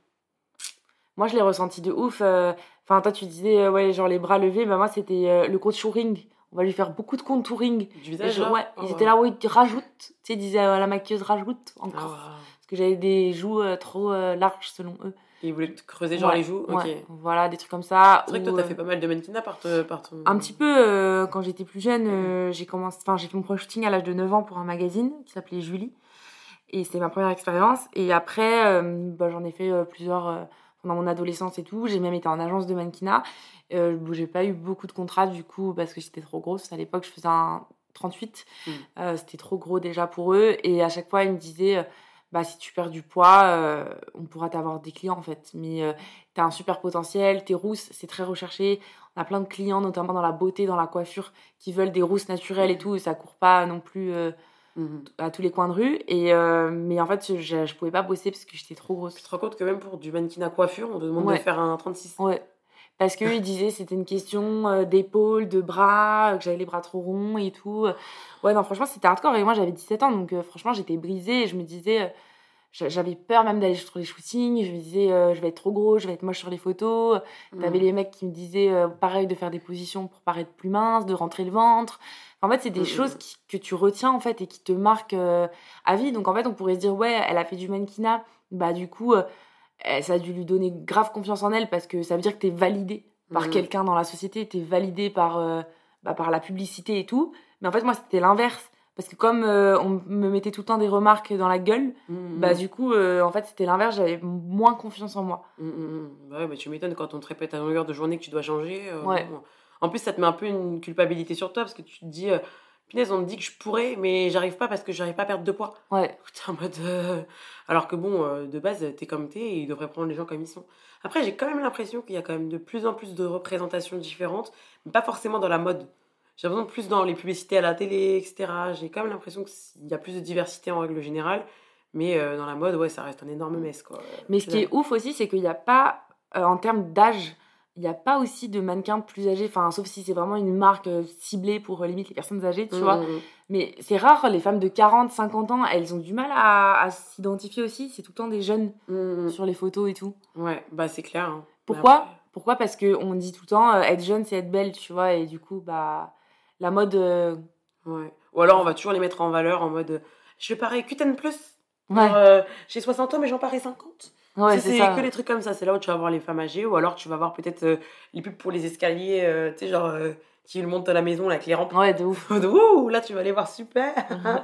Moi, je l'ai ressenti de ouf. Euh, enfin, toi, tu disais, ouais, genre les bras levés, bah moi, c'était le contouring. On va lui faire beaucoup de contouring. Du visage Ouais, oh, ils étaient là où ils rajoutent. Tu sais, ils disaient à la maquilleuse, rajoute encore. Ah, Parce que j'avais des joues trop larges selon eux. Il voulait creuser genre les joues Ok. Voilà, des trucs comme ça. C'est vrai que toi, t'as fait pas mal de mannequinat par, par ton... Un petit peu, euh, quand j'étais plus jeune, euh, j'ai commencé... Enfin, j'ai fait mon premier shooting à l'âge de 9 ans pour un magazine qui s'appelait Julie. Et c'était ma première expérience. Et après, euh, bah, j'en ai fait plusieurs pendant mon adolescence et tout. J'ai même été en agence de mannequinat. Euh, j'ai pas eu beaucoup de contrats du coup parce que j'étais trop grosse. À l'époque, je faisais un 38. Hmm. c'était trop gros déjà pour eux. Et à chaque fois, ils me disaient bah, si tu perds du poids, euh, on pourra t'avoir des clients en fait. Mais euh, tu as un super potentiel, t'es rousse, c'est très recherché. On a plein de clients, notamment dans la beauté, dans la coiffure, qui veulent des rousses naturelles et tout, et ça court pas non plus euh, mmh à tous les coins de rue. Et, mais en fait, je, je pouvais pas bosser parce que j'étais trop grosse. Tu te rends compte que même pour du mannequin à coiffure, on te demande de faire un 36 Ouais. Parce qu'ils disaient c'était une question d'épaules, de bras, que j'avais les bras trop ronds et tout. Ouais, non, franchement, c'était hardcore. Et moi, j'avais 17 ans, donc franchement, j'étais brisée. Et je me disais, j'avais peur même d'aller sur les shootings. Je me disais, je vais être trop gros, je vais être moche sur les photos. T'avais mmh. les mecs qui me disaient, pareil, de faire des positions pour paraître plus mince, de rentrer le ventre. En fait, c'est des mmh, choses mmh. que tu retiens, en fait, et qui te marquent à vie. Donc, en fait, on pourrait se dire, ouais, elle a fait du mannequinat. Bah, du coup, ça a dû lui donner grave confiance en elle parce que ça veut dire que tu es validé par quelqu'un dans la société, tu es validé par, bah, par la publicité et tout. Mais en fait, moi, c'était l'inverse. Parce que comme euh, on me mettait tout le temps des remarques dans la gueule, mmh, bah mmh. du coup, euh, en fait, c'était l'inverse, j'avais moins confiance en moi. Mmh, bah ouais, mais tu m'étonnes quand on te répète à longueur de journée que tu dois changer. Euh, ouais. En plus, ça te met un peu une culpabilité sur toi parce que tu te dis, punaise, on me dit que je pourrais, mais j'arrive pas parce que j'arrive pas à perdre de poids. Ouais. T'es en mode. Alors que bon, de base, t'es comme t'es et ils devraient prendre les gens comme ils sont. Après, j'ai quand même l'impression qu'il y a quand même de plus en plus de représentations différentes, mais pas forcément dans la mode j'ai l'impression plus dans les publicités à la télé, etc. J'ai quand même l'impression qu'il y a plus de diversité en règle générale. Mais euh, dans la mode, ouais, ça reste un énorme mess. Quoi. Mais ce qui est ouf aussi, c'est qu'il n'y a pas, euh, en termes d'âge, il n'y a pas aussi de mannequins plus âgés, enfin, sauf si c'est vraiment une marque euh, ciblée pour limite les personnes âgées, tu vois. Mmh. Mais c'est rare, les femmes de 40, 50 ans, elles ont du mal à, s'identifier aussi. C'est tout le temps des jeunes mmh. sur les photos et tout. Ouais, bah c'est clair. Hein. Pourquoi? Pourquoi? Parce qu'on dit tout le temps, euh, être jeune, c'est être belle, tu vois. Et du coup, bah, la mode. Ouais. Ou alors, on va toujours les mettre en valeur en mode je parais QTN plus. Ouais. j'ai 60 ans, mais j'en parais 50. Ouais, c'est que les trucs comme ça. C'est là où tu vas voir les femmes âgées ou alors tu vas voir peut-être euh, les pubs pour les escaliers, euh, tu sais, genre euh, qui montent à la maison avec les rampes. Ouais, de ouf. de ouh, là tu vas les voir super. Mhm.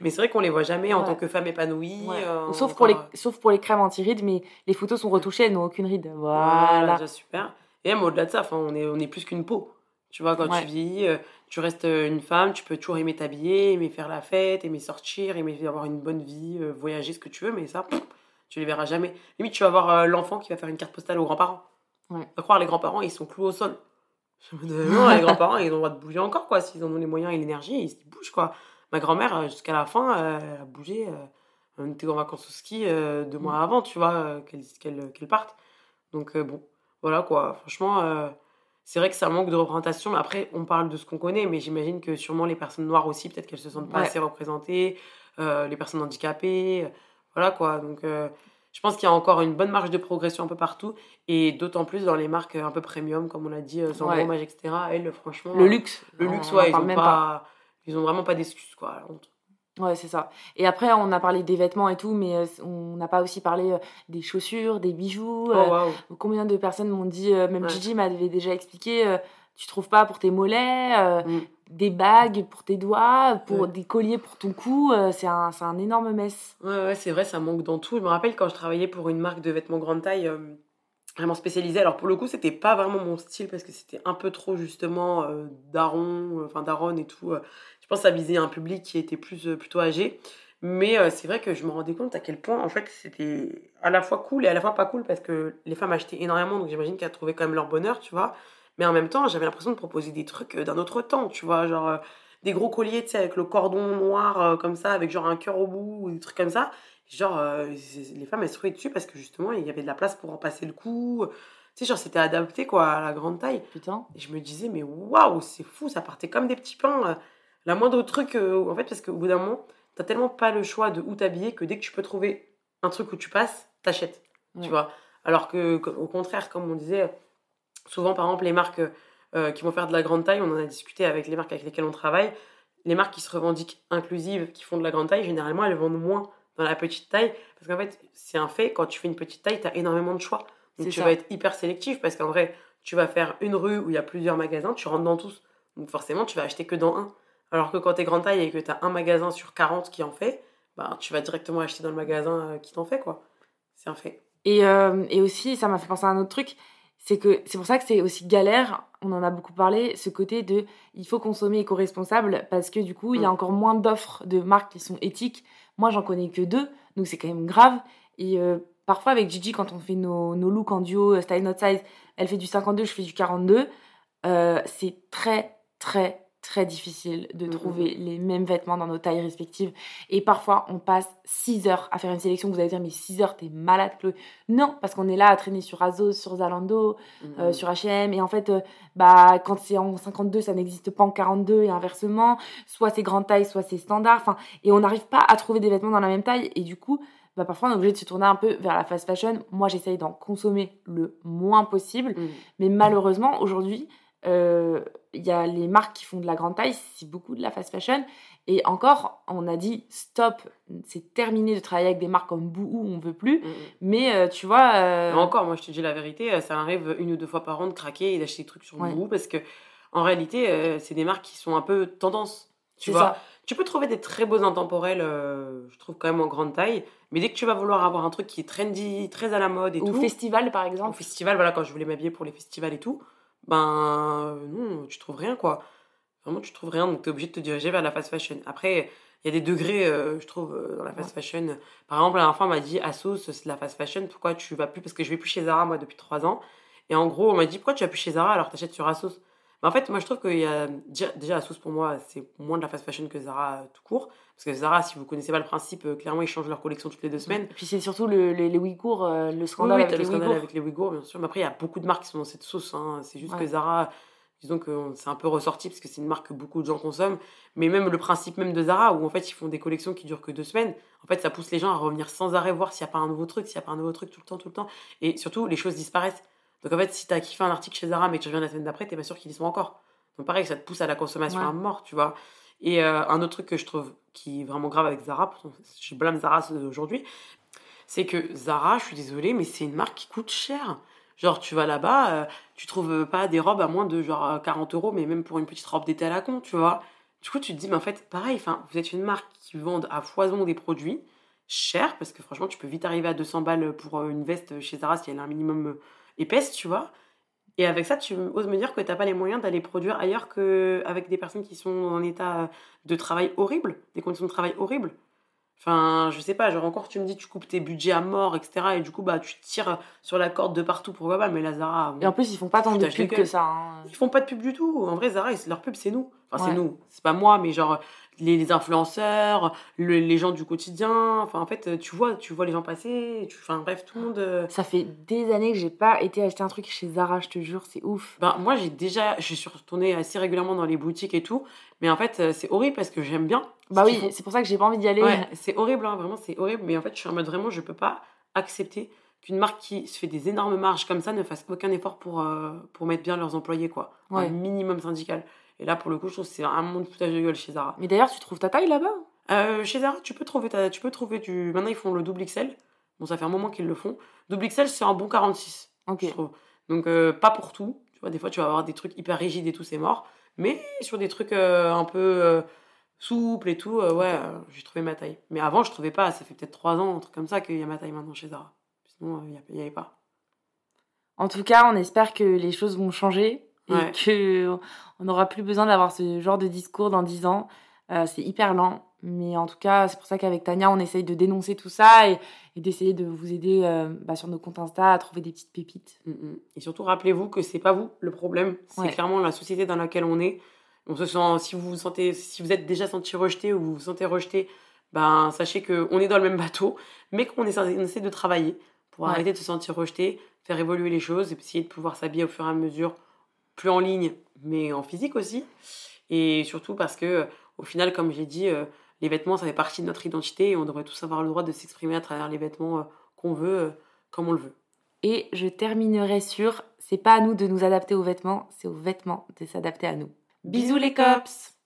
mais c'est vrai qu'on les voit jamais en tant que femme épanouie. sauf, pour les, sauf pour les crèmes anti-rides, mais les photos sont retouchées, elles n'ont aucune ride. Voilà. déjà super. Et même au-delà de ça, on est, on est plus qu'une peau. Tu vois, quand tu vis, tu restes une femme, tu peux toujours aimer t'habiller, aimer faire la fête, aimer sortir, aimer avoir une bonne vie, voyager, ce que tu veux, mais ça, tu les verras jamais. Limite, tu vas voir euh, l'enfant qui va faire une carte postale aux grands-parents. Ouais. À croire, les grands-parents, ils sont cloués au sol. non, les grands-parents, ils ont le droit de bouger encore, quoi. S'ils en ont les moyens et l'énergie, ils, bougent, quoi. Ma grand-mère, euh, jusqu'à la fin, elle a bougé. Euh, on était en vacances au ski deux mois mm. avant, tu vois, qu'elle parte. Donc, bon, voilà, quoi. Franchement, c'est vrai que ça manque de représentation. Mais après, on parle de ce qu'on connaît, mais j'imagine que sûrement les personnes noires aussi, peut-être qu'elles se sentent pas assez représentées. les personnes handicapées voilà quoi. Donc, euh, je pense qu'il y a encore une bonne marge de progression un peu partout. Et d'autant plus dans les marques un peu premium, comme on l'a dit, sans euh, ouais. etc. Elles, franchement. Le luxe. Le luxe, ouais, ils ont, pas, ils ont vraiment pas d'excuses, quoi. Ouais, c'est ça. Et après, on a parlé des vêtements et tout, mais euh, on n'a pas aussi parlé des chaussures, des bijoux. Oh, combien de personnes m'ont dit, même Gigi m'avait déjà expliqué, tu trouves pas pour tes mollets, mm des bagues pour tes doigts, pour des colliers pour ton cou, euh, c'est un, un, énorme mess. Ouais, ouais c'est vrai, ça manque dans tout. Je me rappelle quand je travaillais pour une marque de vêtements grande taille, euh, vraiment spécialisée. Alors pour le coup, c'était pas vraiment mon style parce que c'était un peu trop justement euh, daron, enfin daron et tout. je pense que ça visait un public qui était plus plutôt âgé. Mais c'est vrai que je me rendais compte à quel point, en fait, c'était à la fois cool et à la fois pas cool parce que les femmes achetaient énormément, donc j'imagine qu'elles trouvaient quand même leur bonheur, tu vois. Mais en même temps, j'avais l'impression de proposer des trucs euh, d'un autre temps, tu vois, genre euh, des gros colliers, tu sais, avec le cordon noir euh, comme ça, avec genre un cœur au bout, ou des trucs comme ça. Genre, les femmes, elles se dessus parce que justement, il y avait de la place pour en passer le coup. Tu sais, genre, c'était adapté, quoi, à la grande taille. Putain. Et je me disais, mais waouh, c'est fou, ça partait comme des petits pains. La moindre truc, en fait, parce qu'au bout d'un moment, t'as tellement pas le choix de où t'habiller que dès que tu peux trouver un truc où tu passes, t'achètes. Tu vois? Alors que, au contraire, comme on disait, Souvent, par exemple, les marques euh, qui vont faire de la grande taille, on en a discuté avec les marques avec lesquelles on travaille, les marques qui se revendiquent inclusives, qui font de la grande taille, généralement, elles vendent moins dans la petite taille. Parce qu'en fait, c'est un fait, quand tu fais une petite taille, tu as énormément de choix. Donc tu vas être hyper sélectif parce qu'en vrai, tu vas faire une rue où il y a plusieurs magasins, tu rentres dans tous. Donc forcément, tu vas acheter que dans un. Alors que quand tu es grande taille et que tu as un magasin sur 40 qui en fait, bah, tu vas directement acheter dans le magasin euh, qui t'en fait, quoi. C'est un fait. Et, euh, et aussi, ça m'a fait penser à un autre truc, c'est que c'est pour ça que c'est aussi galère, on en a beaucoup parlé, ce côté de il faut consommer éco-responsable parce que du coup, il y a mm. encore moins d'offres de marques qui sont éthiques. Moi, j'en connais que deux, donc c'est quand même grave. Et euh, parfois, avec Gigi, quand on fait nos, looks en duo, euh, style not size, elle fait du 52, je fais du 42. Euh, c'est très, très, très difficile de mm, mm, trouver mm. les mêmes vêtements dans nos tailles respectives. Et parfois, on passe 6 heures à faire une sélection. Vous allez dire, mais 6 heures, t'es malade, Chloé. Non, parce qu'on est là à traîner sur Azos, sur Zalando, euh, sur H&M. Et en fait, euh, bah, quand c'est en 52, ça n'existe pas en 42 et inversement. Soit c'est grande taille, soit c'est standard. Enfin, et on n'arrive pas à trouver des vêtements dans la même taille. Et du coup, bah, parfois on est obligé de se tourner un peu vers la fast fashion. Moi, j'essaye d'en consommer le moins possible. Mais malheureusement, aujourd'hui, euh, il y a les marques qui font de la grande taille, c'est beaucoup de la fast fashion. Et encore, on a dit stop, c'est terminé de travailler avec des marques comme Boohoo, on veut plus. Mm, mm. Mais euh, tu vois. Euh, encore, moi je te dis la vérité, ça arrive une ou deux fois par an de craquer et d'acheter des trucs sur Boohoo parce que en réalité, c'est des marques qui sont un peu tendance. Tu vois, tu peux trouver des très beaux intemporels, je trouve quand même en grande taille. Mais dès que tu vas vouloir avoir un truc qui est trendy, très à la mode et tout. Ou festival par exemple. Au festival, voilà, quand je voulais m'habiller pour les festivals et tout ben non, tu trouves rien quoi. Vraiment, tu trouves rien, donc tu es obligé de te diriger vers la fast fashion. Après, il y a des degrés, euh, je trouve, euh, dans la fast fashion. Par exemple, la dernière fois, on m'a dit Asos, c'est de la fast fashion, pourquoi tu vas plus Parce que je vais plus chez Zara, moi, depuis trois ans. Et en gros, on m'a dit pourquoi tu vas plus chez Zara alors t'achètes sur Asos en fait, moi, je trouve qu'il y a déjà, déjà la sauce pour moi, c'est moins de la fast fashion que Zara euh, tout court. Parce que Zara, si vous connaissez pas le principe, euh, clairement, ils changent leur collection toutes les deux semaines. Et puis c'est surtout le, les, les Ouïghours, euh, le scandale, oui, avec, le les scandale Ouïghours. avec les Ouïghours, bien sûr. Mais après, il y a beaucoup de marques qui sont dans cette sauce. hein. C'est juste Ouais. que Zara, disons que c'est un peu ressorti parce que c'est une marque que beaucoup de gens consomment. Mais même le principe même de Zara, où en fait, ils font des collections qui durent que deux semaines, en fait, ça pousse les gens à revenir sans arrêt voir s'il n'y a pas un nouveau truc, s'il n'y a pas un nouveau truc tout le temps, tout le temps. Et surtout, les choses disparaissent. Donc en fait, si tu as kiffé un article chez Zara mais que tu reviens la semaine d'après, t'es pas sûr qu'ils y sont encore. Donc pareil, ça te pousse à la consommation Ouais. à mort, tu vois. Et euh, un autre truc que je trouve qui est vraiment grave avec Zara, pourtant, je blâme Zara aujourd'hui, c'est que Zara, je suis désolée, mais c'est une marque qui coûte cher. Genre, tu vas là-bas, euh, tu trouves pas des robes à moins de genre euh, 40 euros, mais même pour une petite robe d'été à la con, tu vois. Du coup, tu te dis, mais en fait, pareil, vous êtes une marque qui vend à foison des produits chers, parce que franchement, tu peux vite arriver à 200 balles pour euh, une veste chez Zara si elle a un minimum euh, épaisse, tu vois. Et avec ça, tu oses me dire que t'as pas les moyens d'aller produire ailleurs qu'avec des personnes qui sont en état de travail horrible, des conditions de travail horribles. Enfin, je sais pas, genre encore tu me dis tu coupes tes budgets à mort, etc. Et du coup, bah tu tires sur la corde de partout, pourquoi pas, mais la Zara. bon, Et en plus, ils font pas tant de pubs que ça. hein. ils font pas de pub du tout. En vrai, Zara, leur pub, c'est nous. Enfin, Ouais. c'est nous. C'est pas moi, mais genre les, les influenceurs, le- les gens du quotidien. Enfin, en fait, tu vois, tu vois les gens passer. Tu, enfin, bref, tout le monde. euh, Ça fait des années que j'ai pas été acheter un truc chez Zara, je te jure, c'est ouf. Ben, moi, j'ai déjà. Je suis retournée assez régulièrement dans les boutiques et tout. Mais en fait, euh, c'est horrible parce que j'aime bien. Bah oui, c'est pour ça que j'ai pas envie d'y aller. Ouais, c'est horrible, hein, vraiment, c'est horrible. Mais en fait, je suis en mode vraiment, je peux pas accepter qu'une marque qui se fait des énormes marges comme ça ne fasse aucun effort pour, euh, pour mettre bien leurs employés, quoi. Ouais. Un minimum syndical. Et là, pour le coup, je trouve que c'est un monde de foutage de gueule chez Zara. Mais d'ailleurs, tu trouves ta taille là-bas? Euh, chez Zara, tu peux trouver, ta- tu peux trouver du. Maintenant, ils font le double XL. Bon, ça fait un moment qu'ils le font. Double XL, c'est un bon 46, Ok. je trouve. Donc, euh, pas pour tout. Tu vois, des fois, tu vas avoir des trucs hyper rigides et tout, c'est mort. Mais sur des trucs euh, un peu souples et tout, ouais, j'ai trouvé ma taille. Mais avant, je trouvais pas. Ça fait peut-être 3 ans, un truc comme ça, qu'il y a ma taille maintenant chez Zara. Sinon, il n'y avait pas. En tout cas, on espère que les choses vont changer et Ouais. que on n'aura plus besoin d'avoir ce genre de discours dans 10 ans. Euh, c'est hyper lent, mais en tout cas, c'est pour ça qu'avec Tania, on essaye de dénoncer tout ça et, et d'essayer de vous aider euh, bah, sur nos comptes Insta à trouver des petites pépites. Mm, mm. Et surtout, rappelez-vous que c'est pas vous le problème, c'est Ouais. clairement la société dans laquelle on est. On se sent, si vous vous sentez, si vous êtes déjà senti rejeté ou vous vous sentez rejeté, ben sachez que on est dans le même bateau, mais qu'on essaie, de travailler pour Ouais. arrêter de se sentir rejeté, faire évoluer les choses, et essayer de pouvoir s'habiller au fur et à mesure, plus en ligne, mais en physique aussi. Et surtout parce que, au final, comme j'ai dit, euh, les vêtements, ça fait partie de notre identité et on devrait tous avoir le droit de s'exprimer à travers les vêtements euh, qu'on veut, euh, comme on le veut. Et je terminerai sur c'est pas à nous de nous adapter aux vêtements, c'est aux vêtements de s'adapter à nous. Bisous les cops